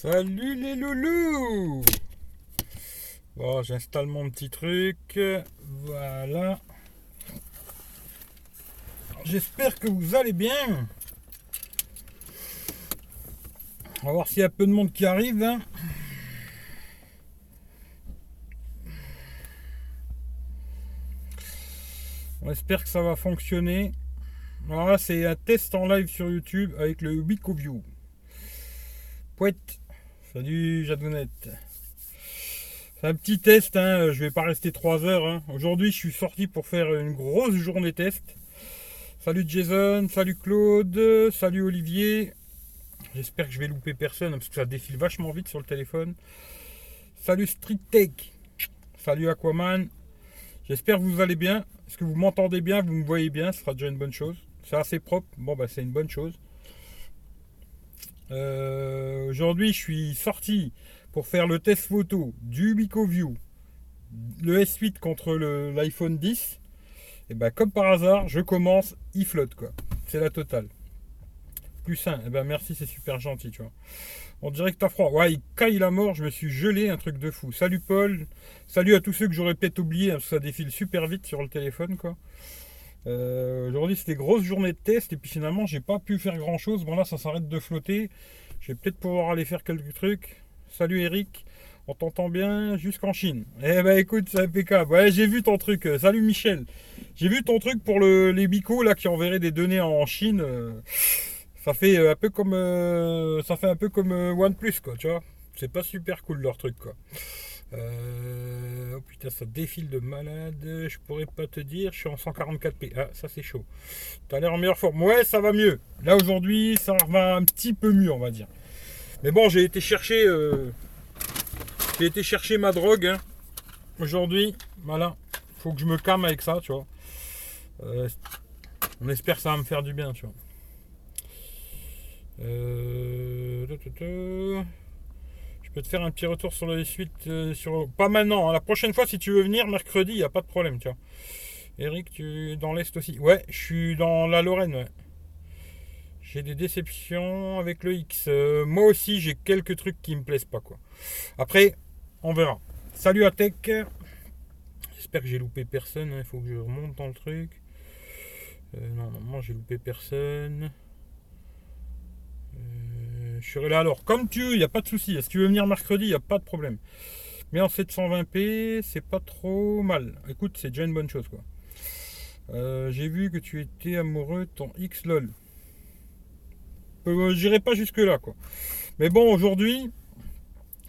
Salut les loulous Bon, j'installe mon petit truc. Voilà. J'espère que vous allez bien. On va voir s'il y a peu de monde qui arrive. hein. On espère que ça va fonctionner. Alors là, c'est un test en live sur YouTube avec le WicoView. Pouette. Salut Jadounette. C'est un petit test, hein. je vais pas rester 3 heures. hein. Aujourd'hui, je suis sorti pour faire une grosse journée test. Salut Jason, salut Claude, salut Olivier. J'espère que je vais louper personne parce que ça défile vachement vite sur le téléphone. Salut Street Tech. Salut Aquaman. J'espère que vous allez bien. Est-ce que vous m'entendez bien? Vous me voyez bien? Ce sera déjà une bonne chose. C'est assez propre. Bon, bah, c'est une bonne chose. Euh, Aujourd'hui, je suis sorti pour faire le test photo du BicoView, le S8 contre l'iPhone 10. Et ben, comme par hasard, je commence, il flotte quoi. C'est la totale. Plus sain. Et ben, merci, c'est super gentil, tu vois. On dirait que t'as froid. Ouais, il caille la mort, je me suis gelé, un truc de fou. Salut Paul. Salut à tous ceux que j'aurais peut-être oublié, hein, ça défile super vite sur le téléphone, quoi. Euh, Aujourd'hui, c'était grosse journée de test, et puis finalement, j'ai pas pu faire grand chose. Bon, là, ça s'arrête de flotter. Je vais peut-être pouvoir aller faire quelques trucs. Salut Eric. On t'entend bien jusqu'en Chine. Eh ben écoute, c'est impeccable. Ouais, j'ai vu ton truc. Euh, Salut Michel. J'ai vu ton truc pour le, les bicos là qui enverraient des données en Chine. Euh, Ça fait un peu comme ça fait un peu comme OnePlus quoi, tu vois. C'est pas super cool leur truc quoi. Euh, oh putain, ça défile de malade. Je pourrais pas te dire. Je suis en 144p. Ah, ça c'est chaud. T'as l'air en meilleure forme. Ouais, ça va mieux. Là aujourd'hui, ça va un petit peu mieux, on va dire. Mais bon, j'ai été chercher. euh, J'ai été chercher ma drogue. hein. Aujourd'hui, voilà. Faut que je me calme avec ça, tu vois. Euh, on espère que ça va me faire du bien, tu vois. Euh. Je peux te faire un petit retour sur les suites. euh, sur... Pas maintenant, hein. la prochaine fois, si tu veux venir mercredi, il n'y a pas de problème, tu vois. Eric, tu es dans l'Est aussi Ouais, je suis dans la Lorraine, ouais. J'ai des déceptions avec le X. Euh, moi aussi, j'ai quelques trucs qui me plaisent pas, quoi. Après, on verra. Salut à Tech. J'espère que j'ai loupé personne. hein. Il faut que je remonte dans le truc. Euh, non, normalement, j'ai loupé personne. Je serai là alors. Comme tu veux, il n'y a pas de souci. Si tu veux venir mercredi, il n'y a pas de problème. Mais en 720p, c'est pas trop mal. Écoute, c'est déjà une bonne chose, quoi. Euh, j'ai vu que tu étais amoureux de ton X LOL. Euh, J'irai pas jusque là quoi. Mais bon aujourd'hui,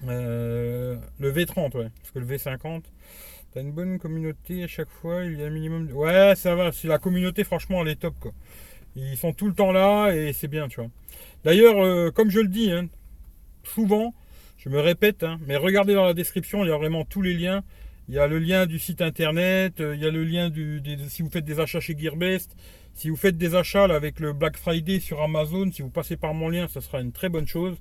euh, le V30 ouais, parce que le V50, t'as une bonne communauté à chaque fois, il y a un minimum. De... Ouais ça va, la communauté franchement elle est top quoi. Ils sont tout le temps là et c'est bien tu vois. D'ailleurs euh, comme je le dis, hein, souvent, je me répète, hein, mais regardez dans la description, il y a vraiment tous les liens. Il y a le lien du site internet, euh, il y a le lien du, si vous faites des achats chez Gearbest, si vous faites des achats avec le Black Friday sur Amazon, si vous passez par mon lien, ça sera une très bonne chose.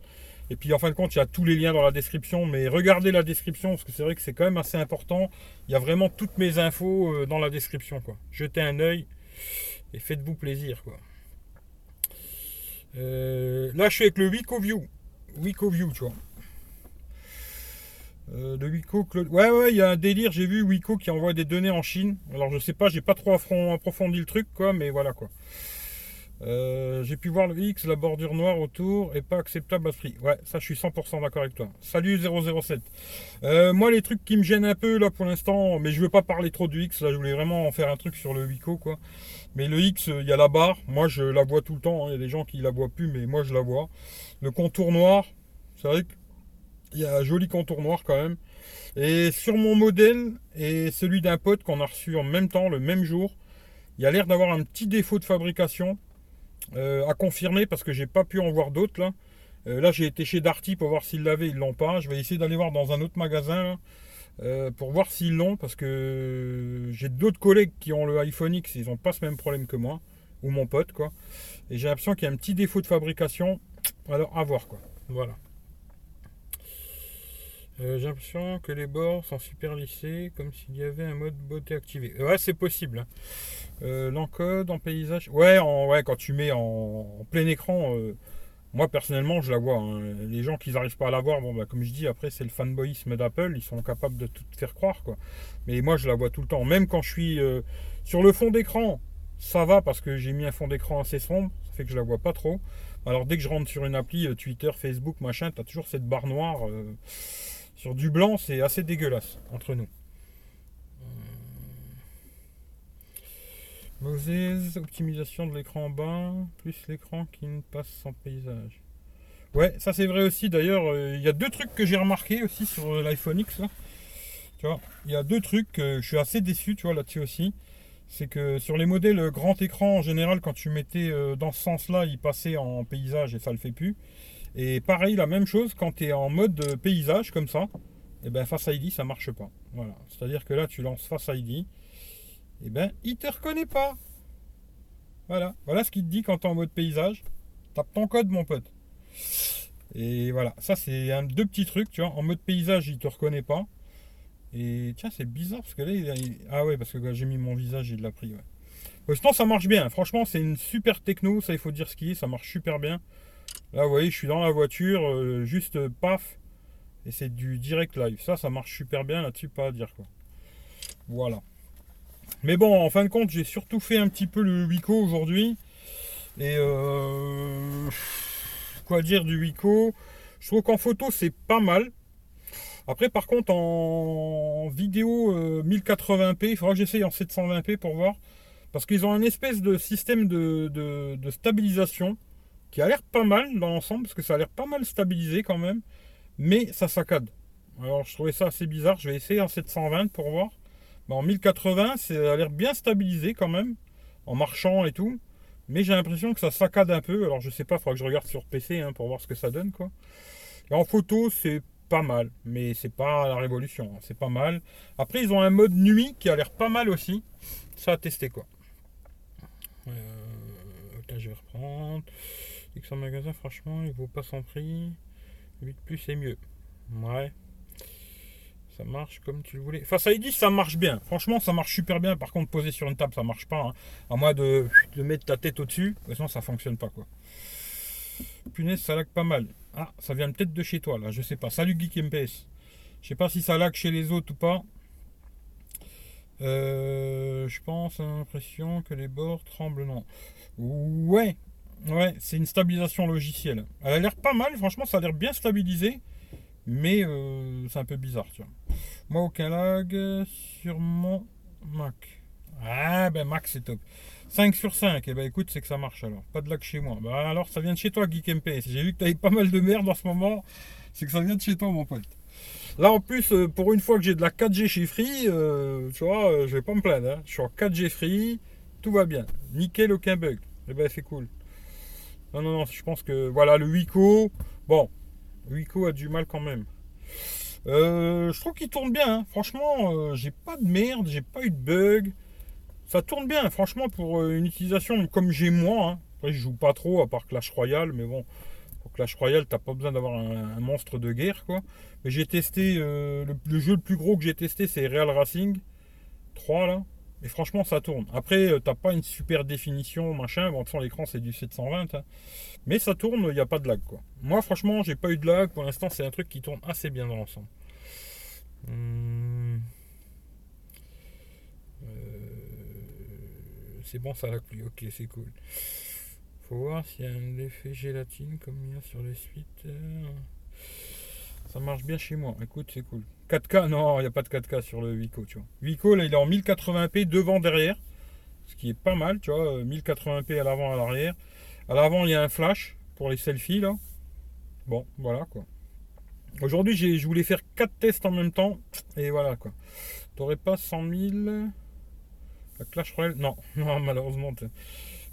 Et puis en fin de compte, il y a tous les liens dans la description, mais regardez la description parce que c'est vrai que c'est quand même assez important. Il y a vraiment toutes mes infos euh, dans la description. Quoi. Jetez un œil et faites-vous plaisir. Quoi. Euh, là, je suis avec le WicoView. WicoView, tu vois. Euh, de Wico, Claude. Ouais, ouais, il y a un délire. J'ai vu Wico qui envoie des données en Chine. Alors, je sais pas, j'ai pas trop approfondi le truc, quoi, mais voilà, quoi. Euh, j'ai pu voir le X, la bordure noire autour est pas acceptable à ce prix. Ouais, ça, je suis 100% d'accord avec toi. Salut 007. Euh, moi, les trucs qui me gênent un peu là pour l'instant, mais je veux pas parler trop du X. Là, je voulais vraiment en faire un truc sur le Wico, quoi. Mais le X, euh, il y a la barre. Moi, je la vois tout le temps. hein. Il y a des gens qui la voient plus, mais moi, je la vois. Le contour noir, c'est vrai qu'il y a un joli contour noir quand même. Et sur mon modèle et celui d'un pote qu'on a reçu en même temps, le même jour, il y a l'air d'avoir un petit défaut de fabrication euh, à confirmer parce que j'ai pas pu en voir d'autres là. Euh, là j'ai été chez Darty pour voir s'ils l'avaient, ils l'ont pas. Je vais essayer d'aller voir dans un autre magasin euh, pour voir s'ils l'ont parce que j'ai d'autres collègues qui ont le iPhone X, ils n'ont pas ce même problème que moi ou mon pote quoi. Et j'ai l'impression qu'il y a un petit défaut de fabrication. Alors à voir quoi. Voilà. Euh, j'ai l'impression que les bords sont super lissés, comme s'il y avait un mode beauté activé. Ouais, c'est possible. hein. Euh, L'encode en paysage. Ouais, en, ouais, quand tu mets en, plein écran, euh, Moi personnellement, je la vois. hein. Les gens qui n'arrivent pas à la voir, bon, bah, comme je dis, après c'est le fanboyisme d'Apple, ils sont capables de tout faire croire. quoi. Mais moi, je la vois tout le temps. Même quand je suis euh, sur le fond d'écran, ça va parce que j'ai mis un fond d'écran assez sombre, ça fait que je la vois pas trop. Alors dès que je rentre sur une appli, euh, Twitter, Facebook, machin, tu toujours cette barre noire. euh, sur du blanc, c'est assez dégueulasse entre nous. Moses, optimisation de l'écran en bas, plus l'écran qui ne passe sans paysage. Ouais, ça c'est vrai aussi. D'ailleurs, euh, il y a deux trucs que j'ai remarqué aussi sur euh, l'iPhone X. Tu vois, il y a deux trucs je suis assez déçu, tu vois, là-dessus aussi. C'est que sur les modèles grand écran, en général, quand tu mettais euh, dans ce sens-là, il passait en paysage et ça le fait plus. Et pareil, la même chose quand tu es en mode paysage comme ça, et ben Face ID ça marche pas. Voilà. C'est-à-dire que là tu lances Face ID, et ben il te reconnaît pas. Voilà. Voilà ce qu'il te dit quand tu es en mode paysage. Tape ton code mon pote. Et voilà, ça c'est un deux petits trucs, tu vois. En mode paysage, il te reconnaît pas. Et tiens, c'est bizarre parce que là, il ah ouais, parce que quand j'ai mis mon visage, il l'a pris. Ouais. Sinon, ça marche bien. Franchement, c'est une super techno. Ça, il faut dire ce qui est. Ça marche super bien. Là, vous voyez, je suis dans la voiture, euh, juste paf, et c'est du direct live. Ça, ça marche super bien là-dessus, pas à dire quoi. Voilà. Mais bon, en fin de compte, j'ai surtout fait un petit peu le Wico aujourd'hui. Et euh, quoi dire du Wico Je trouve qu'en photo, c'est pas mal. Après, par contre, en vidéo euh, 1080p, il faudra que j'essaye en 720p pour voir. Parce qu'ils ont un espèce de système de, de- de stabilisation qui a l'air pas mal dans l'ensemble, parce que ça a l'air pas mal stabilisé quand même, mais ça saccade. Alors je trouvais ça assez bizarre, je vais essayer en 720 pour voir. En 1080, ça a l'air bien stabilisé quand même, en marchant et tout. Mais j'ai l'impression que ça saccade un peu, alors je sais pas, il faudra que je regarde sur PC hein, pour voir ce que ça donne quoi. Et en photo, c'est pas mal, mais c'est pas la révolution, hein, c'est pas mal. Après, ils ont un mode nuit qui a l'air pas mal aussi. Ça à tester quoi. Euh, je vais reprendre. X en magasin, franchement, il vaut pas son prix. 8 plus c'est mieux. Ouais. Ça marche comme tu le voulais. Face ID, ça marche bien. Franchement, ça marche super bien. Par contre, poser sur une table, ça marche pas. hein. À moins de, de mettre ta tête au-dessus. Sinon, ça fonctionne pas quoi. Punaise, ça lag pas mal. Ah, ça vient peut-être de chez toi là. Je sais pas. Salut Geek MPS. Je sais pas si ça lag chez les autres ou pas. Euh, je pense à l'impression que les bords tremblent. Non. Ouais, ouais, c'est une stabilisation logicielle. Elle a l'air pas mal, franchement, ça a l'air bien stabilisé, mais euh, c'est un peu bizarre, tu vois. Moi, aucun lag sur mon Mac. Ah, ben Mac, c'est top. 5 sur 5, et ben écoute, c'est que ça marche alors. Pas de lag chez moi. Bah alors, ça vient de chez toi, Geek MP. J'ai vu que t'avais pas mal de merde en ce moment, c'est que ça vient de chez toi, mon pote. Là, en plus, euh, pour une fois que j'ai de la 4G chez Free, euh, tu vois, euh, je vais pas me plaindre. hein. Je suis en 4G Free, tout va bien. Nickel, aucun bug. Eh ben, c'est cool. Non, non, non, je pense que, voilà, le Wico, bon, Wico a du mal quand même. Euh, je trouve qu'il tourne bien. hein. Franchement, euh, j'ai pas de merde, j'ai pas eu de bug. Ça tourne bien, franchement, pour euh, une utilisation comme j'ai moi. hein. Après, je joue pas trop, à part Clash Royale, mais bon, pour Clash Royale, t'as pas besoin d'avoir un, monstre de guerre, quoi. Mais j'ai testé, le jeu le plus gros que j'ai testé, c'est Real Racing 3, là. Et franchement, ça tourne. Après, euh, t'as pas une super définition, machin. Bon, de toute l'écran, c'est du 720. hein. Mais ça tourne, il n'y a pas de lag, quoi. Moi, franchement, j'ai pas eu de lag. Pour l'instant, c'est un truc qui tourne assez bien dans l'ensemble. Euh, C'est bon, ça lag plus. Ok, c'est cool. Faut voir s'il y a un effet gélatine comme il y a sur les suites. Ça marche bien chez moi. Écoute, c'est cool. 4K, non, il n'y a pas de 4K sur le Wico, tu vois. Wico, là, il est en 1080p devant, derrière. Ce qui est pas mal, tu vois. euh, 1080p à l'avant, à l'arrière. À l'avant, il y a un flash pour les selfies, là. Bon, voilà, quoi. Aujourd'hui, j'ai- je voulais faire 4 tests en même temps. Et voilà, quoi. T'aurais pas 100 000 La Clash Royale Non, non, malheureusement.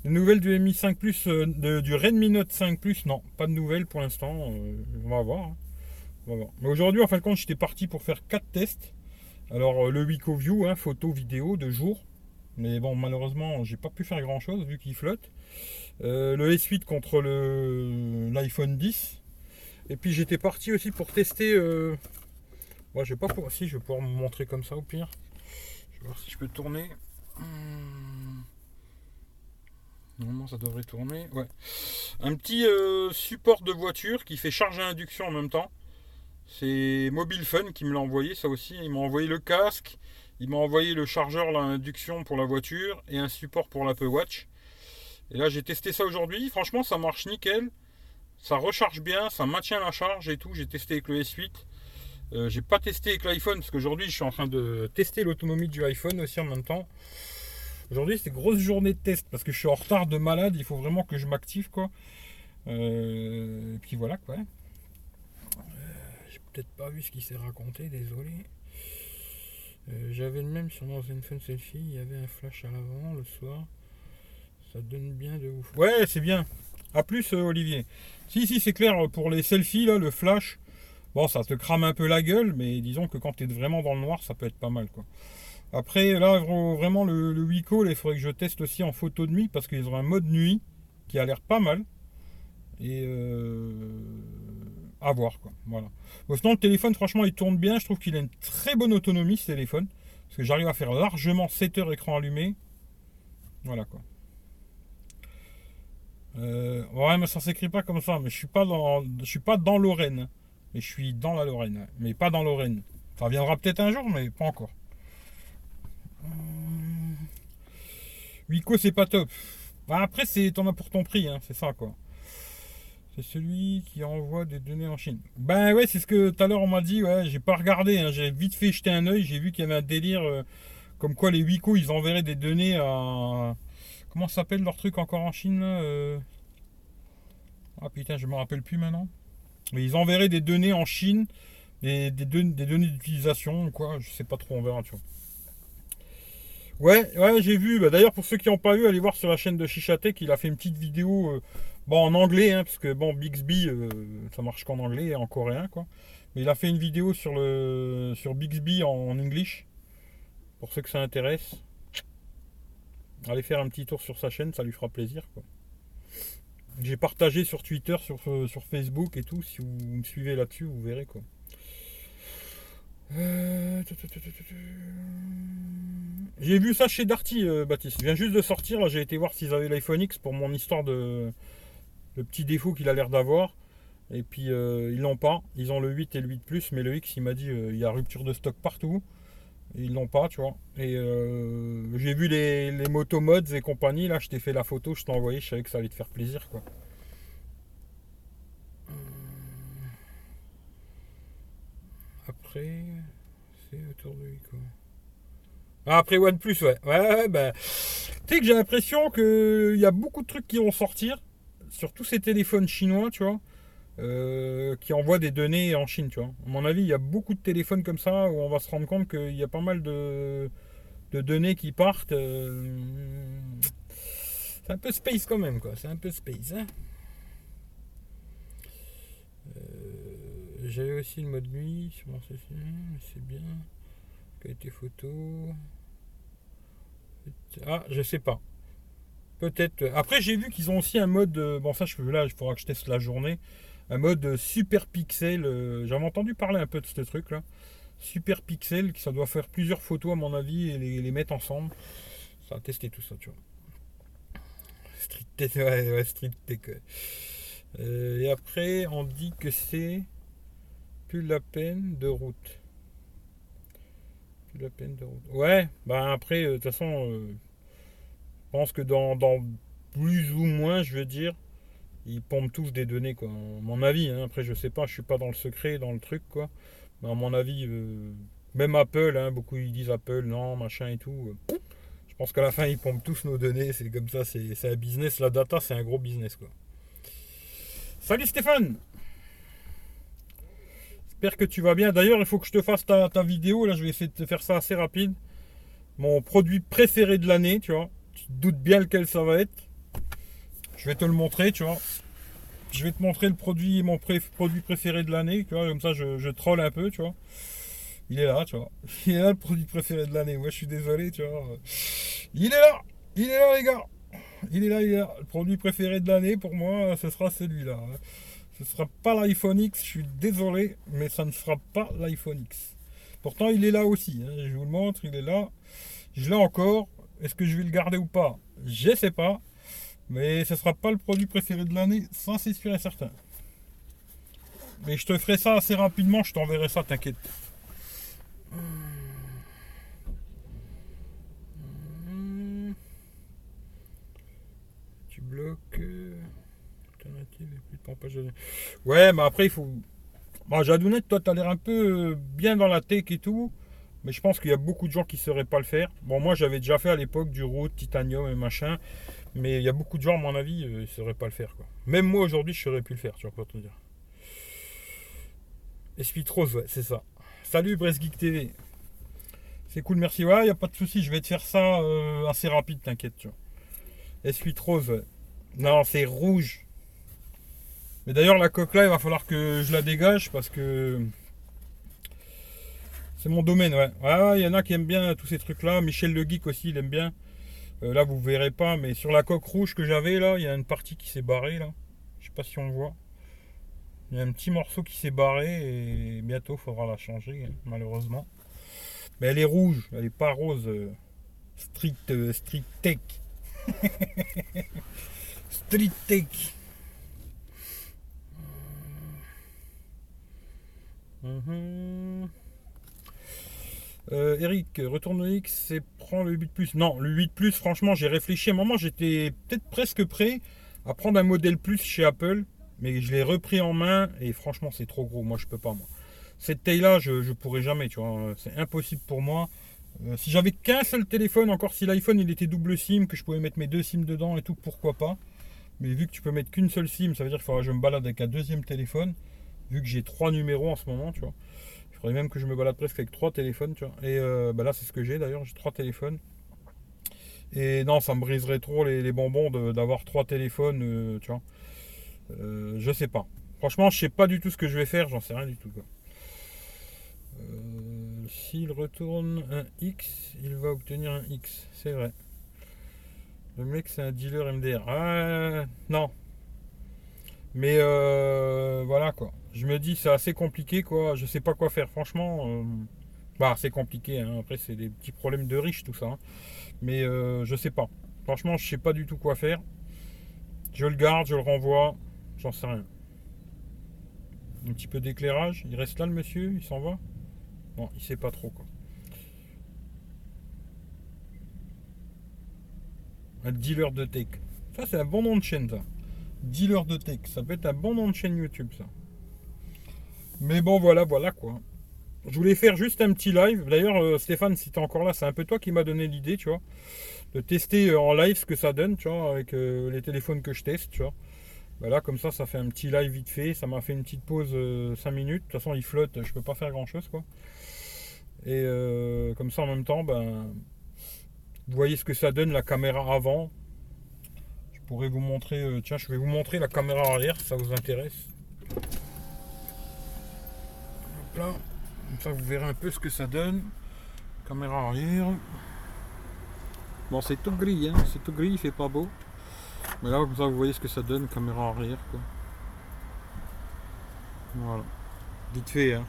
Les nouvelles du Mi 5 Plus, euh, de- du Redmi Note 5 Plus, non, pas de nouvelles pour l'instant. euh, on va voir. hein. Aujourd'hui, en fin de compte, j'étais parti pour faire 4 tests. Alors, euh, le Wico View, hein, photo, vidéo de jour. Mais bon, malheureusement, j'ai pas pu faire grand chose vu qu'il flotte. Euh, le S8 contre l'iPhone 10. Et puis j'étais parti aussi pour tester. Euh... Ouais, je vais pas pour... Si, je vais pouvoir me montrer comme ça au pire. Je vais voir si je peux tourner. Hum. Normalement, ça devrait tourner. Ouais. Un petit euh, support de voiture qui fait charge à induction en même temps. C'est Mobile Fun qui me l'a envoyé, ça aussi. Il m'a envoyé le casque, il m'a envoyé le chargeur, l'induction pour la voiture et un support pour l'Apple Watch. Et là, j'ai testé ça aujourd'hui. Franchement, ça marche nickel. Ça recharge bien, ça maintient la charge et tout. J'ai testé avec le S8. Euh, j'ai pas testé avec l'iPhone parce qu'aujourd'hui, je suis en train de tester l'autonomie du iPhone aussi en même temps. Aujourd'hui, c'est grosse journée de test parce que je suis en retard de malade. Il faut vraiment que je m'active quoi. Euh, et puis voilà quoi. Euh, peut-être pas vu ce qui s'est raconté, désolé. Euh, j'avais le même sur mon Zenfone Selfie. Il y avait un flash à l'avant le soir. Ça donne bien de ouf. Ouais, c'est bien. A plus, Olivier. Si, si, c'est clair. Pour les selfies, là, le flash, bon, ça te crame un peu la gueule, mais disons que quand tu es vraiment dans le noir, ça peut être pas mal, quoi. Après, là, vraiment, le, le il faudrait que je teste aussi en photo de nuit parce qu'ils ont un mode nuit qui a l'air pas mal. Et euh, voir, quoi. Voilà. Bon, sinon, le téléphone, franchement, il tourne bien. Je trouve qu'il a une très bonne autonomie, ce téléphone. Parce que j'arrive à faire largement 7 heures écran allumé. Voilà, quoi. Euh, ouais, mais ça s'écrit pas comme ça. Mais je suis pas dans, je suis pas dans Lorraine. Mais je suis dans la Lorraine. Mais pas dans Lorraine. Ça viendra peut-être un jour, mais pas encore. Wico, c'est pas top. Bah, après, c'est t'en as pour ton prix, hein, c'est ça quoi. C'est celui qui envoie des données en Chine. Ben ouais, c'est ce que tout à l'heure on m'a dit. Ouais, j'ai pas regardé. Hein, j'ai vite fait jeter un oeil. J'ai vu qu'il y avait un délire euh, comme quoi les Wico ils enverraient des données à. Comment s'appelle leur truc encore en Chine euh? Ah putain, je me rappelle plus maintenant. Mais ils enverraient des données en Chine, des, données d'utilisation, quoi. Je sais pas trop, on verra, tu vois. Ouais, ouais, j'ai vu. Bah, d'ailleurs, pour ceux qui n'ont pas vu, allez voir sur la chaîne de Chichatek, il a fait une petite vidéo, euh, bon, en anglais, hein, parce que bon, Bixby, euh, ça marche qu'en anglais et en coréen, quoi. Mais il a fait une vidéo sur le sur Bixby en, en English, pour ceux que ça intéresse. Allez faire un petit tour sur sa chaîne, ça lui fera plaisir, quoi. J'ai partagé sur Twitter, sur, euh, sur Facebook et tout. Si vous me suivez là-dessus, vous verrez, quoi. J'ai vu ça chez Darty, euh, Baptiste. Il vient juste de sortir. J'ai été voir s'ils avaient l'iPhone X pour mon histoire de le petit défaut qu'il a l'air d'avoir. Et puis euh, ils l'ont pas. Ils ont le 8 et le 8 Plus, mais le X, il m'a dit euh, il y a rupture de stock partout. ils l'ont pas, tu vois. Et j'ai vu les, les motomods et compagnie. Là, je t'ai fait la photo, je t'ai envoyé. Je savais que ça allait te faire plaisir, quoi. Après, c'est autour de lui, quoi. Ah, après OnePlus, ouais. Ouais, ouais, bah. Tu sais que j'ai l'impression qu'il y a beaucoup de trucs qui vont sortir sur tous ces téléphones chinois, tu vois, euh, qui envoient des données en Chine, tu vois. À mon avis, il y a beaucoup de téléphones comme ça où on va se rendre compte qu'il y a pas mal de, données qui partent. Euh, c'est un peu space quand même, quoi. C'est un peu space, hein. Euh, J'avais aussi le mode nuit c'est bien. Qualité photo. Ah, je sais pas. Peut-être. Après, j'ai vu qu'ils ont aussi un mode. Euh, bon, ça, je là, il faudra que je teste la journée. Un mode super pixel. Euh, j'avais entendu parler un peu de ce truc-là. Super pixel, qui ça doit faire plusieurs photos, à mon avis, et les, mettre ensemble. Ça va tester tout ça, tu vois. Street Tech, ouais, Street Tech. Euh, et après, on dit que c'est plus la peine de route. Plus la peine de route. Ouais, bah après, de toute façon pense que dans, plus ou moins, je veux dire, ils pompent tous des données, quoi. Mon avis, hein. après, je sais pas, je suis pas dans le secret, dans le truc, quoi. Mais à mon avis, euh, même Apple, hein, beaucoup ils disent Apple, non, machin et tout. Euh, je pense qu'à la fin, ils pompent tous nos données, c'est comme ça, c'est un business. La data, c'est un gros business, quoi. Salut Stéphane J'espère que tu vas bien. D'ailleurs, il faut que je te fasse ta, ta vidéo. Là, je vais essayer de te faire ça assez rapide. Mon produit préféré de l'année, tu vois tu te doutes bien lequel ça va être. Je vais te le montrer, tu vois. Je vais te montrer le produit, mon produit préféré de l'année, tu vois, comme ça je, je troll un peu, tu vois. Il est là, tu vois. Il est là le produit préféré de l'année. Moi je suis désolé, tu vois. Il est là Il est là les gars Il est là, il est là. Le produit préféré de l'année pour moi, ce sera celui-là. Ce ne sera pas l'iPhone X, je suis désolé, mais ça ne sera pas l'iPhone X. Pourtant il est là aussi, hein. je vous le montre, il est là. Je l'ai encore, est-ce que je vais le garder ou pas? Je sais pas. Mais ce sera pas le produit préféré de l'année, ça c'est sûr et certain. Mais je te ferai ça assez rapidement, je t'enverrai ça, t'inquiète. Tu bloques. Alternative plus de pompage. Ouais, mais après il faut. Bon, Jadounette, toi, tu as l'air un peu euh, bien dans la tech et tout. Mais je pense qu'il y a beaucoup de gens qui ne sauraient pas le faire. Bon, moi, j'avais déjà fait à l'époque du route, titanium et machin. Mais il y a beaucoup de gens, à mon avis, euh, ils ne sauraient pas le faire. Quoi. Même moi, aujourd'hui, je saurais pu le faire, tu vois pas te dire. Esprit Rose, ouais, c'est ça. Salut, Brest Geek TV. C'est cool, merci. Ouais, il n'y a pas de souci, je vais te faire ça euh, assez rapide, t'inquiète, tu vois. Non, c'est rouge. Mais d'ailleurs, la coque là, il va falloir que je la dégage parce que c'est mon domaine, ouais. Ouais, il y en a qui aiment bien tous ces trucs-là. Michel Le Geek aussi, il aime bien. Euh, là, vous verrez pas, mais sur la coque rouge que j'avais là, il y a une partie qui s'est barrée là. Je sais pas si on voit. Il y a un petit morceau qui s'est barré et bientôt faudra la changer, malheureusement. Mais elle est rouge, elle est pas rose. Euh, street, euh, street tech. street tech. Mhm. Euh, Eric, retourne X et prends le 8 Plus. Non, le 8 Plus, franchement, j'ai réfléchi. À un moment, j'étais peut-être presque prêt à prendre un modèle Plus chez Apple, mais je l'ai repris en main et franchement, c'est trop gros. Moi, je peux pas, moi. Cette taille-là, je, je pourrais jamais, tu vois. C'est impossible pour moi. Euh, si j'avais qu'un seul téléphone, encore si l'iPhone il était double SIM, que je pouvais mettre mes deux SIM dedans et tout, pourquoi pas. Mais vu que tu peux mettre qu'une seule SIM, ça veut dire qu'il faudra que je me balade avec un deuxième téléphone vu que j'ai trois numéros en ce moment, tu vois. Il faudrait même que je me balade presque avec trois téléphones, tu vois. Et euh, bah là, c'est ce que j'ai d'ailleurs, j'ai trois téléphones. Et non, ça me briserait trop les, bonbons d'avoir trois téléphones, euh, tu vois. Euh, je sais pas. Franchement, je sais pas du tout ce que je vais faire, j'en sais rien du tout. S'il retourne un X, il va obtenir un X. C'est vrai. Le mec, c'est un dealer MDR. Ah, non. Mais voilà quoi je me dis c'est assez compliqué quoi, je sais pas quoi faire franchement. Euh, bah c'est compliqué, hein. après c'est des petits problèmes de riches tout ça. Hein. Mais euh, je sais pas. Franchement je sais pas du tout quoi faire. Je le garde, je le renvoie, j'en sais rien. Un petit peu d'éclairage, il reste là le monsieur, il s'en va? Bon, il sait pas trop quoi. Un dealer de tech. Ça c'est un bon nom de chaîne ça. Dealer de tech, ça peut être un bon nom de chaîne YouTube ça. Mais bon, voilà, voilà quoi. Je voulais faire juste un petit live. D'ailleurs, euh, Stéphane, si tu encore là, c'est un peu toi qui m'as donné l'idée, tu vois, de tester euh, en live ce que ça donne, tu vois, avec euh, les téléphones que je teste, tu vois. Bah comme ça, ça fait un petit live vite fait. Ça m'a fait une petite pause 5 minutes. De toute façon, il flotte, je peux pas faire grand chose, quoi. Et comme ça, en même temps, ben, vous voyez ce que ça donne la caméra avant. Pourrais vous montrer, tiens, je vais vous montrer la caméra arrière, si ça vous intéresse là. Comme ça, vous verrez un peu ce que ça donne. Caméra arrière. Bon, c'est tout gris, hein. c'est tout gris, il fait pas beau. Mais là, comme ça, vous voyez ce que ça donne, caméra arrière. Voilà. Vite fait. Hein.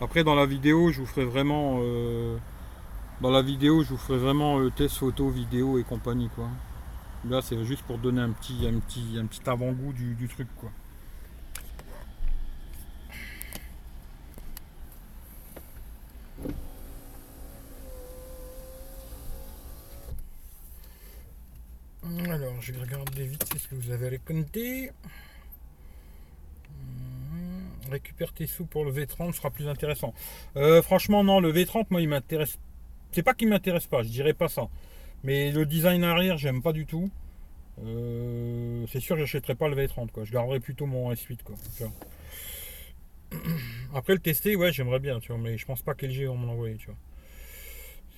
Après, dans la vidéo, je vous ferai vraiment. Euh, dans la vidéo, je vous ferai vraiment euh, test photo, vidéo et compagnie. quoi. Là, c'est juste pour donner un petit, un petit, un petit avant-goût du, truc. quoi. Alors, je vais regarder vite ce que vous avez raconté. Hmm, récupère tes sous pour le V30, sera plus intéressant. Euh, franchement, non, le V30, moi, il m'intéresse. C'est pas qu'il m'intéresse pas, je dirais pas ça. Mais le design arrière, j'aime pas du tout. Euh, c'est sûr j'achèterai pas le V30, quoi. Je garderai plutôt mon S8, quoi. Après le tester, ouais, j'aimerais bien, mais je pense pas qu'LG vont m'en envoyer, tu.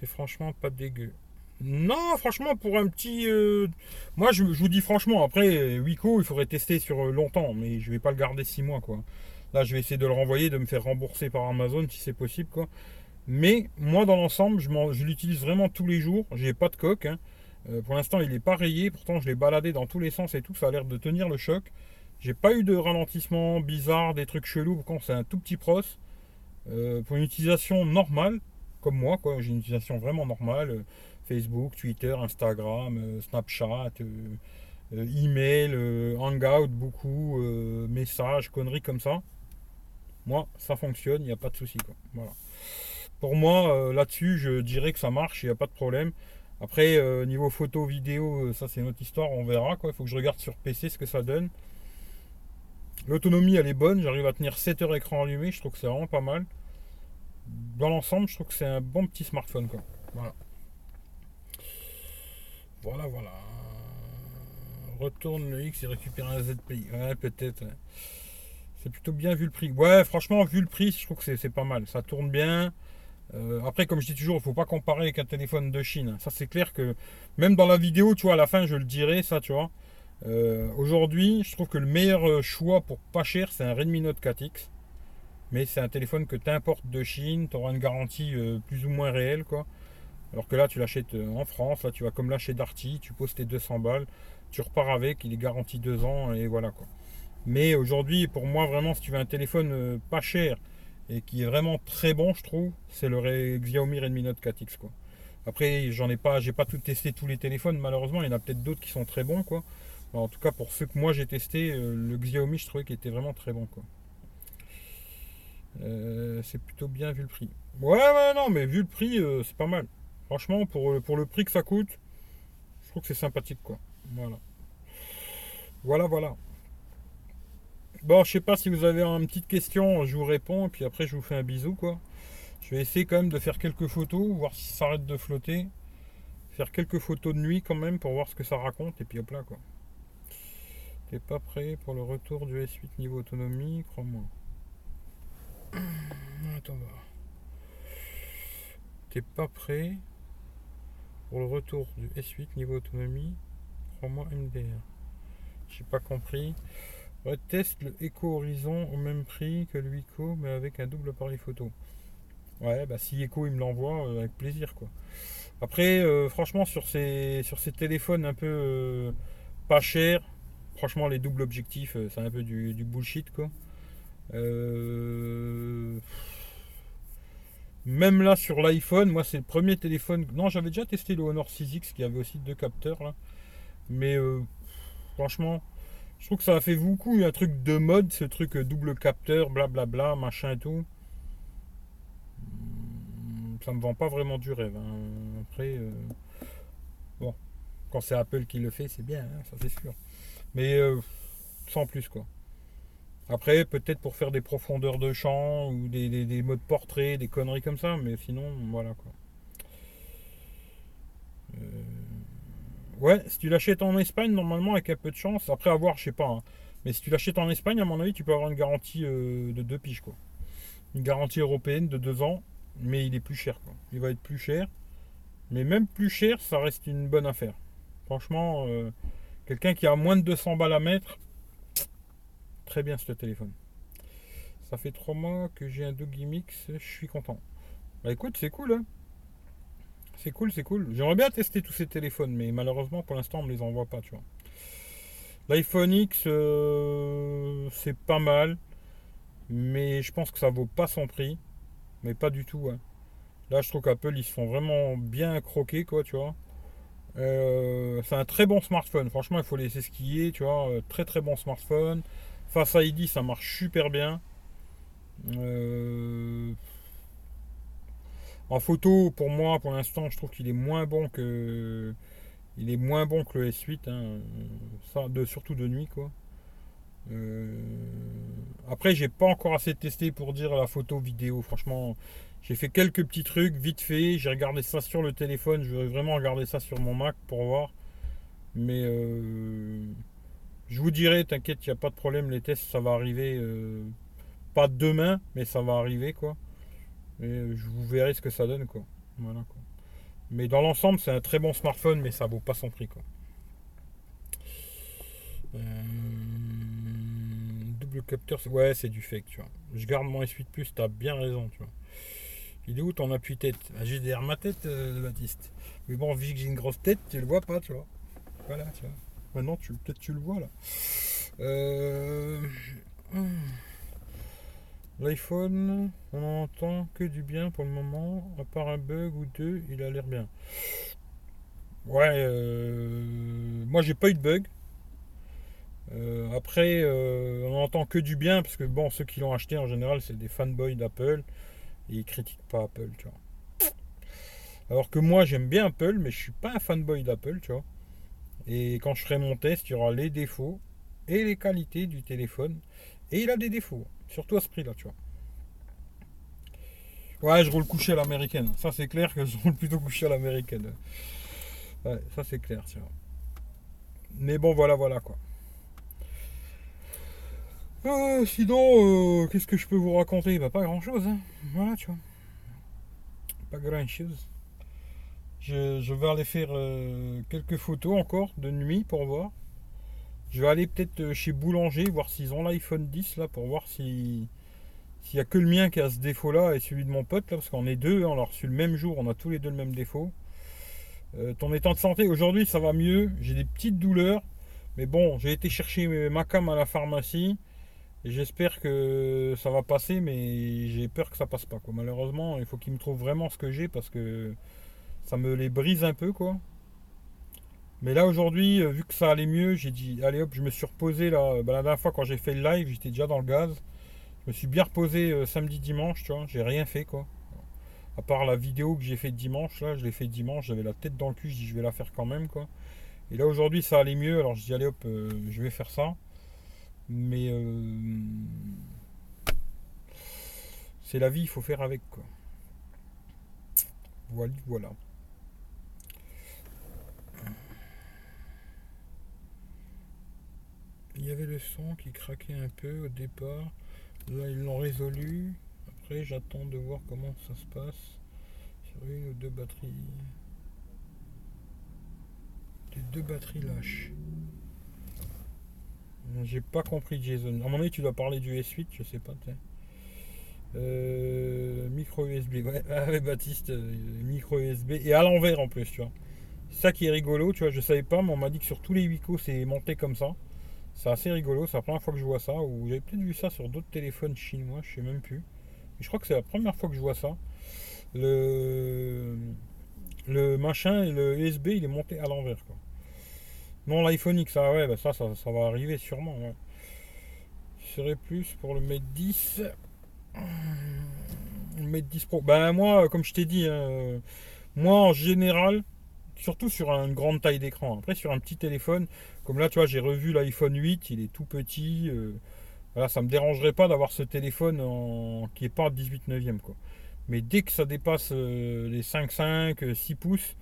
C'est franchement pas dégueu. Non, franchement, pour un petit. Euh, moi, je, vous dis franchement, après, Wico, il faudrait tester sur euh, longtemps, mais je vais pas le garder 6 mois, quoi. Là, je vais essayer de le renvoyer, de me faire rembourser par Amazon si c'est possible, quoi. Mais moi, dans l'ensemble, je, l'utilise vraiment tous les jours. J'ai pas de coque. Hein. Euh, pour l'instant, il n'est pas rayé. Pourtant, je l'ai baladé dans tous les sens et tout. Ça a l'air de tenir le choc. J'ai pas eu de ralentissement bizarre, des trucs chelous. Quand c'est un tout petit pros, pour une utilisation normale, comme moi, quoi. J'ai une utilisation vraiment normale. Facebook, Twitter, Instagram, euh, Snapchat, euh, euh, email, euh, hangout, beaucoup, messages, conneries comme ça. Moi, ça fonctionne, il n'y a pas de souci. Voilà. Pour moi, là-dessus, je dirais que ça marche, il n'y a pas de problème. Après, niveau photo, vidéo, ça c'est une autre histoire, on verra. Il faut que je regarde sur PC ce que ça donne. L'autonomie, elle est bonne, j'arrive à tenir 7 heures écran allumé, je trouve que c'est vraiment pas mal. Dans l'ensemble, je trouve que c'est un bon petit smartphone. Quoi. Voilà. Voilà, voilà. Retourne le X et récupère un ZPI. Ouais, peut-être. C'est plutôt bien vu le prix. Ouais, franchement, vu le prix, je trouve que c'est pas mal. Ça tourne bien. Euh, après, comme je dis toujours, il ne faut pas comparer avec un téléphone de Chine. Ça, c'est clair que même dans la vidéo, tu vois, à la fin, je le dirai, ça, tu vois. Euh, aujourd'hui, je trouve que le meilleur euh, choix pour pas cher, c'est un Redmi Note 4X. Mais c'est un téléphone que tu importes de Chine, tu auras une garantie plus ou moins réelle, quoi. Alors que là, tu l'achètes en France, là, tu vas comme là chez Darty, tu poses tes 200 balles, tu repars avec, il est garanti 2 ans, et voilà, quoi. Mais aujourd'hui, pour moi, vraiment, si tu veux un téléphone pas cher, et qui est vraiment très bon, je trouve, c'est le Xiaomi Redmi Note 4X quoi. Après, j'en ai pas, j'ai pas tout testé tous les téléphones, malheureusement, il y en a peut-être d'autres qui sont très bons quoi. En tout cas, pour ceux que moi j'ai testé, euh, le Xiaomi, je trouvais qu'il était vraiment très bon quoi. Euh, c'est plutôt bien vu le prix. Ouais, ouais, non, mais vu le prix, euh, c'est pas mal. Franchement, pour, pour le prix que ça coûte, je trouve que c'est sympathique quoi. Voilà. Voilà, voilà. Bon, je sais pas si vous avez une petite question, je vous réponds, et puis après je vous fais un bisou, quoi. Je vais essayer quand même de faire quelques photos, voir si ça arrête de flotter. Faire quelques photos de nuit quand même pour voir ce que ça raconte, et puis hop là, quoi. T'es pas prêt pour le retour du S8 niveau autonomie, crois-moi. Attends, voir. T'es pas prêt pour le retour du S8 niveau autonomie, crois-moi MDR. J'ai pas compris. Teste le Echo Horizon au même prix que le Echo, mais avec un double appareil photo. Ouais, bah si Echo il me l'envoie, euh, avec plaisir quoi. Après, euh, franchement, sur ces, sur ces téléphones un peu euh, pas chers, franchement, les doubles objectifs, c'est un peu du, bullshit quoi. Même là sur l'iPhone, moi c'est le premier téléphone. Non, j'avais déjà testé le Honor 6X qui avait aussi deux capteurs là. Mais franchement, je trouve que ça a fait beaucoup un truc de mode, ce truc euh, double capteur, blablabla, machin et tout. Hmm, ça me vend pas vraiment du rêve. Hein. Après, euh, bon, quand c'est Apple qui le fait, c'est bien, hein, ça c'est sûr. Mais euh, sans plus quoi. Après, peut-être pour faire des profondeurs de champ ou des, des modes portrait, des conneries comme ça, mais sinon, voilà quoi. Ouais, si tu l'achètes en Espagne, normalement, avec un peu de chance, après avoir, je sais pas, hein. mais si tu l'achètes en Espagne, à mon avis, tu peux avoir une garantie euh, de deux piges, quoi. Une garantie européenne de deux ans, mais il est plus cher, quoi. Il va être plus cher, mais même plus cher, ça reste une bonne affaire. Franchement, euh, quelqu'un qui a moins de 200 balles à mettre, très bien ce téléphone. Ça fait trois mois que j'ai un Doggy Mix, je suis content. Bah écoute, c'est cool, hein c'est cool, c'est cool. J'aimerais bien tester tous ces téléphones, mais malheureusement pour l'instant on me les envoie pas, tu vois. L'iPhone X, euh, c'est pas mal, mais je pense que ça vaut pas son prix, mais pas du tout. Hein. Là, je trouve qu'Apple ils se font vraiment bien croquer, quoi, tu vois. Euh, c'est un très bon smartphone. Franchement, il faut laisser est, tu vois. Euh, très très bon smartphone. Face ID, ça marche super bien. En photo, pour moi, pour l'instant, je trouve qu'il est moins bon que il est moins bon que le S8, hein. Surtout de nuit quoi. Euh, après, j'ai pas encore assez testé pour dire la photo vidéo. Franchement, j'ai fait quelques petits trucs vite fait. J'ai regardé ça sur le téléphone. Je vais vraiment regarder ça sur mon Mac pour voir. Mais euh, je vous dirai, t'inquiète, il n'y a pas de problème. Les tests, ça va arriver. Euh, pas demain, mais ça va arriver quoi. Et je vous verrai ce que ça donne quoi. Voilà quoi. Mais dans l'ensemble, c'est un très bon smartphone, mais ça vaut pas son prix quoi. Euh, double capteur, ouais, c'est du fake, tu vois. Je garde mon S8 Plus, t'as bien raison, tu vois. Il est où ton appui-tête ah, J'ai derrière ma tête, euh, Baptiste. Mais bon, vu que j'ai une grosse tête, tu le vois pas, tu vois. Voilà, tu vois. Maintenant, tu, peut-être tu le vois là. Euh... Hmm. L'iPhone, on n'entend que du bien pour le moment, à part un bug ou deux, il a l'air bien. Ouais, euh, moi j'ai pas eu de bug, Euh, après, euh, on n'entend que du bien, parce que bon, ceux qui l'ont acheté en général, c'est des fanboys d'Apple, et ils critiquent pas Apple, tu vois. Alors que moi, j'aime bien Apple, mais je suis pas un fanboy d'Apple, tu vois. Et quand je ferai mon test, il y aura les défauts et les qualités du téléphone. Et il a des défauts, surtout à ce prix-là, tu vois. Ouais, je roule couché à l'américaine. Ça, c'est clair que je roule plutôt couché à l'américaine. Ouais, ça, c'est clair, tu vois. Mais bon, voilà, voilà, quoi. Euh, sinon, euh, qu'est-ce que je peux vous raconter? Bah, Pas grand-chose, hein. Voilà, tu vois. Pas grand-chose. Je, vais aller faire euh, quelques photos encore de nuit pour voir. Je vais aller peut-être chez Boulanger, voir s'ils ont l'iPhone 10 là, pour voir si s'il n'y a que le mien qui a ce défaut-là et celui de mon pote, là, parce qu'on est deux, on l'a reçu le même jour, on a tous les deux le même défaut. Euh, ton état de santé, aujourd'hui ça va mieux, j'ai des petites douleurs, mais bon, j'ai été chercher ma cam à la pharmacie, et j'espère que ça va passer, mais j'ai peur que ça passe pas. Quoi. Malheureusement, il faut qu'il me trouve vraiment ce que j'ai, parce que ça me les brise un peu, quoi. Mais là aujourd'hui, euh, vu que ça allait mieux, j'ai dit allez hop, je me suis reposé là. Bah, la dernière fois quand j'ai fait le live, j'étais déjà dans le gaz. Je me suis bien reposé euh, samedi, dimanche, tu vois. J'ai rien fait quoi. À part la vidéo que j'ai fait dimanche, là, je l'ai fait dimanche, j'avais la tête dans le cul, je dis je vais la faire quand même quoi. Et là aujourd'hui ça allait mieux, alors je dis allez hop, euh, je vais faire ça. Mais euh, c'est la vie, il faut faire avec quoi. Voilà, voilà. Il y le son qui craquait un peu au départ. Là, ils l'ont résolu. Après, j'attends de voir comment ça se passe sur une ou deux batteries. Les deux batteries lâches. J'ai pas compris, Jason. À mon avis, tu dois parler du S8, je sais pas. Euh, micro USB, ouais, ah Baptiste, euh, micro USB et à l'envers en plus, tu vois. Ça qui est rigolo, tu vois, je savais pas, mais on m'a dit que sur tous les Wico c'est monté comme ça. C'est assez rigolo, c'est la première fois que je vois ça. Ou j'avais peut-être vu ça sur d'autres téléphones chinois, je sais même plus. Je crois que c'est la première fois que je vois ça. Le, le machin, le USB, il est monté à l'envers. Non, l'iPhone X, ça, ouais, bah ça, ça, va arriver sûrement. Ouais. Je plus pour le Mate 10. Le Mate 10 Pro. Ben moi, comme je t'ai dit, hein, moi en général, surtout sur une grande taille d'écran. Après, sur un petit téléphone, comme là, tu vois, j'ai revu l'iPhone 8, il est tout petit. Euh, voilà, ça me dérangerait pas d'avoir ce téléphone qui est pas 18 neuvième, quoi. Mais dès que ça dépasse euh, les 5,5, 6 euh, pouces,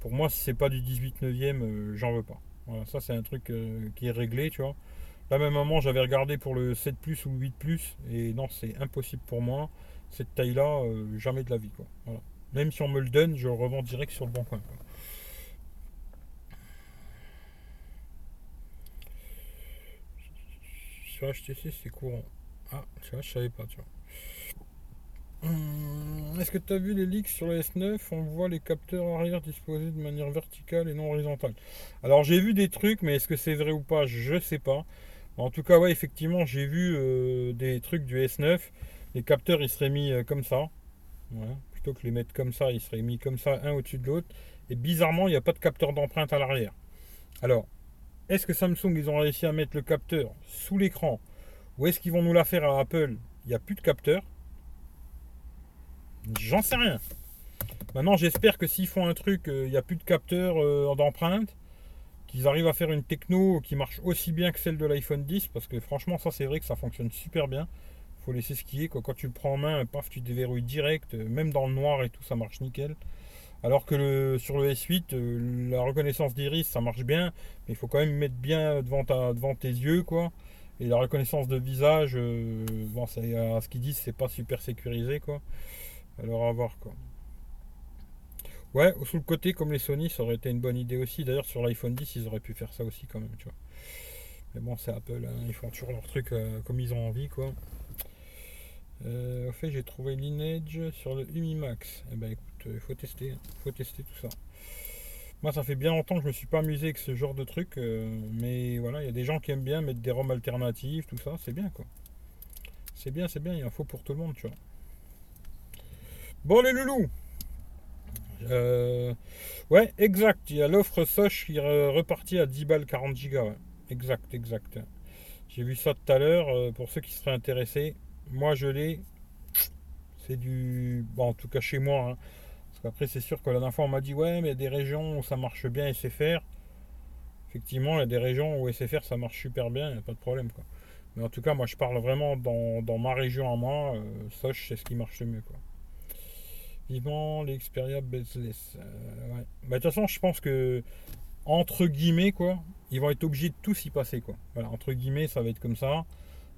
pour moi, si c'est pas du 18 neuvième, j'en veux pas. Voilà, ça c'est un truc qui est réglé, tu vois. Là, même moment, j'avais regardé pour le 7 Plus ou le 8 Plus, et non, c'est impossible pour moi. Cette taille-là, jamais de la vie. Même si on me le donne, je le revends direct sur le bon coin. Sur HTC c'est courant. Ah, je savais pas. Hum, est-ce que tu as vu les leaks sur le S9 On voit les capteurs arrière disposés de manière verticale et non horizontale. Alors j'ai vu des trucs, mais est-ce que c'est vrai ou pas? Je sais pas. En tout cas, ouais, effectivement, j'ai vu euh, des trucs du S9. Les capteurs, ils seraient mis euh, comme ça. Plutôt que les mettre comme ça, ils seraient mis comme ça, un au-dessus de l'autre. Et bizarrement, il n'y a pas de capteur d'empreinte à l'arrière. Alors, est-ce que Samsung, ils ont réussi à mettre le capteur sous l'écran Ou est-ce qu'ils vont nous la faire à Apple? Il n'y a plus de capteur J'en sais rien. Maintenant, j'espère que s'ils font un truc, euh, il n'y a plus de capteur euh, d'empreinte, qu'ils arrivent à faire une techno qui marche aussi bien que celle de l'iPhone 10, parce que franchement, ça c'est vrai que ça fonctionne super bien. faut laisser skier. Quoi. Quand tu le prends en main, paf, tu déverrouilles direct, euh, même dans le noir et tout, ça marche nickel. Alors que sur le S8, euh, la reconnaissance d'iris, ça marche bien, mais il faut quand même mettre bien devant, tes yeux, quoi. Et la reconnaissance de visage, euh, à ce qu'ils disent, c'est pas super sécurisé, quoi. Alors à voir, quoi. Ouais, sous le côté, comme les Sony, ça aurait été une bonne idée aussi. D'ailleurs, sur l'iPhone 10, ils auraient pu faire ça aussi, quand même. Mais bon, c'est Apple, hein, ils font toujours leur truc euh, comme ils ont envie, quoi. Fait, j'ai trouvé Lineage sur le Umimax. Eh ben il faut tester, il faut tester tout ça. Moi, ça fait bien longtemps que je me suis pas amusé avec ce genre de truc, euh, mais voilà, il y a des gens qui aiment bien mettre des ROM alternatives, tout ça, c'est bien quoi. C'est bien, c'est bien, il y en faut pour tout le monde, tu vois. Bon, les loulous euh, Ouais, exact, il y a l'offre Soch qui est repartie à 10 balles 40 gigas. exact, exact. J'ai vu ça tout à l'heure, euh, pour ceux qui seraient intéressés. Moi, je l'ai. C'est du... Bon, en tout cas chez moi. Hein. Qu'après, c'est sûr que la dernière fois, on m'a dit, ouais, mais il y a des régions où ça marche bien SFR. Effectivement, il y a des régions où SFR, ça marche super bien, il n'y a pas de problème. Quoi. Mais en tout cas, moi, je parle vraiment dans, ma région à moi. Euh, Soch, c'est ce qui marche le mieux. Quoi. Vivement Bezeless. Euh, ouais. bah, de toute façon, je pense que, entre guillemets, quoi, ils vont être obligés de tous y passer. Quoi. Voilà, entre guillemets, ça va être comme ça.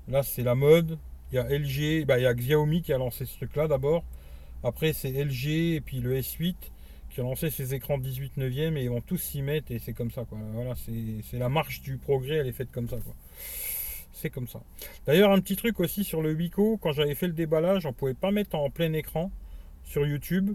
Là, c'est la mode. Il y a LG, bah, il y a Xiaomi qui a lancé ce truc-là d'abord. Après, c'est LG et puis le S8 qui ont lancé ces écrans 18 neuvième et ils vont tous s'y mettre et c'est comme ça. Quoi. Voilà, c'est la marche du progrès, elle est faite comme ça. C'est comme ça. D'ailleurs, un petit truc aussi sur le Wico, quand j'avais fait le déballage, on pouvait pas mettre en plein écran sur YouTube.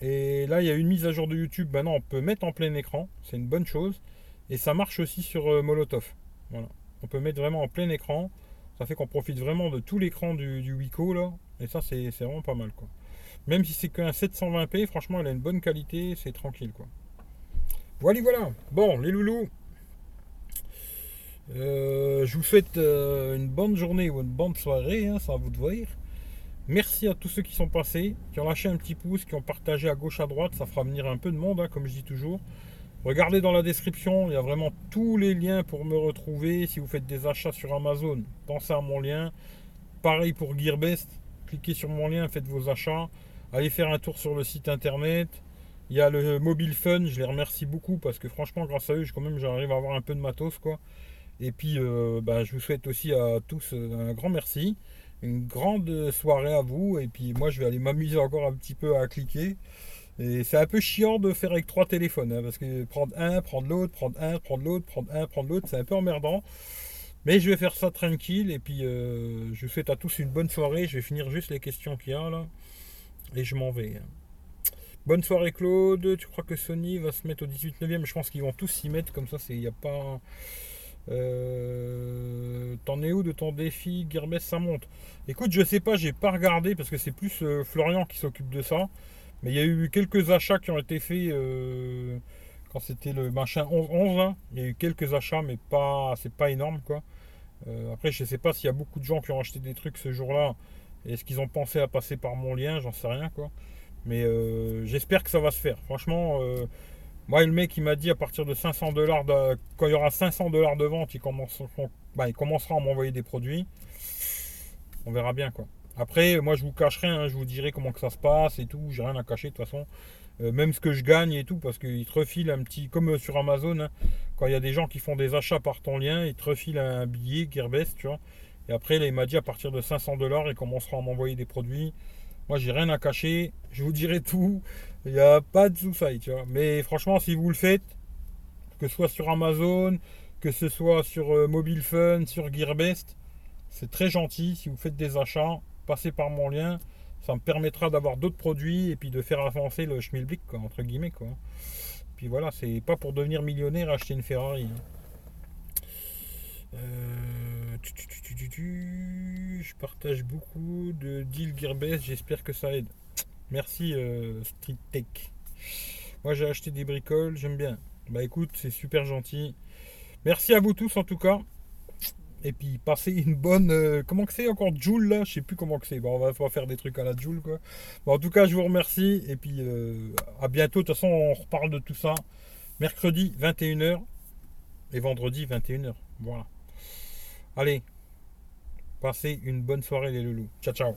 Et là, il y a une mise à jour de YouTube. Maintenant, on peut mettre en plein écran. C'est une bonne chose. Et ça marche aussi sur euh, Molotov. Voilà. On peut mettre vraiment en plein écran. Ça fait qu'on profite vraiment de tout l'écran du, du Wico là. Et ça, c'est vraiment pas mal quoi. Même si c'est qu'un 720p, franchement, elle a une bonne qualité. C'est tranquille quoi. Voilà, voilà. Bon, les loulous. Euh, je vous souhaite euh, une bonne journée ou une bonne soirée, hein, ça va vous de voir. Merci à tous ceux qui sont passés, qui ont lâché un petit pouce, qui ont partagé à gauche à droite, ça fera venir un peu de monde, hein, comme je dis toujours. Regardez dans la description, il y a vraiment tous les liens pour me retrouver. Si vous faites des achats sur Amazon, pensez à mon lien. Pareil pour Gearbest, cliquez sur mon lien, faites vos achats. Allez faire un tour sur le site internet. Il y a le Mobile Fun, je les remercie beaucoup parce que franchement, grâce à eux, quand même, j'arrive à avoir un peu de matos. quoi. Et puis, euh, bah, je vous souhaite aussi à tous euh, un grand merci. Une grande soirée à vous. Et puis, moi, je vais aller m'amuser encore un petit peu à cliquer. Et c'est un peu chiant de faire avec trois téléphones. Hein, parce que prendre un, prendre l'autre, prendre un, prendre l'autre, prendre un, prendre l'autre, c'est un peu emmerdant. Mais je vais faire ça tranquille. Et puis, euh, je vous souhaite à tous une bonne soirée. Je vais finir juste les questions qu'il y a là. Et je m'en vais. Hein. Bonne soirée Claude, tu crois que Sony va se mettre au 18 9 e Je pense qu'ils vont tous s'y mettre comme ça, il n'y a pas... Euh, t'en es où de ton défi Gearbest ça monte Écoute, je sais pas, j'ai pas regardé parce que c'est plus euh, Florian qui s'occupe de ça. Mais il y a eu quelques achats qui ont été faits euh, quand c'était le machin 11-11. Hein. Il y a eu quelques achats, mais pas, c'est pas énorme quoi. après, je sais pas s'il y a beaucoup de gens qui ont acheté des trucs ce jour-là. Est-ce qu'ils ont pensé à passer par mon lien J'en sais rien quoi. Mais j'espère que ça va se faire. Franchement, moi, le mec, il m'a dit à partir de 500 dollars, quand il y aura 500 dollars de vente, il, bah, commencera à m'envoyer des produits. On verra bien quoi. Après, moi, je vous cacherai, hein, je vous dirai comment ça se passe et tout. J'ai rien à cacher de toute façon. Euh, même ce que je gagne et tout, parce qu'il te refile un petit, comme euh, sur Amazon, hein. quand il y a des gens qui font des achats par ton lien, ils te refilent un billet Gearbest, tu vois. Et après, il m'a dit à partir de 500 dollars, il commencera à m'envoyer des produits. Moi, j'ai rien à cacher. Je vous dirai tout. Il n'y a pas de sous-faille, tu vois. Mais franchement, si vous le faites, que ce soit sur Amazon, que ce soit sur euh, Mobile Fun, sur Gearbest, c'est très gentil. Si vous faites des achats, passez par mon lien. Ça me permettra d'avoir d'autres produits et puis de faire avancer le schmilblick, entre guillemets. Puis voilà, c'est pas pour devenir millionnaire acheter une Ferrari. Hein. Euh, je partage beaucoup de deal Gearbest, j'espère que ça aide. Merci euh, Street Tech. Moi j'ai acheté des bricoles, j'aime bien. Bah écoute, c'est super gentil. Merci à vous tous en tout cas. Et puis passez une bonne. Euh, comment que c'est encore? Joule là? Je sais plus comment que c'est. Bon, on va faire des trucs à la Joule quoi. En tout cas, je vous remercie. Et puis euh, à bientôt. De toute façon, on reparle de tout ça. Mercredi 21h et vendredi 21h. Voilà. Allez, passez une bonne soirée les loulous. Ciao ciao.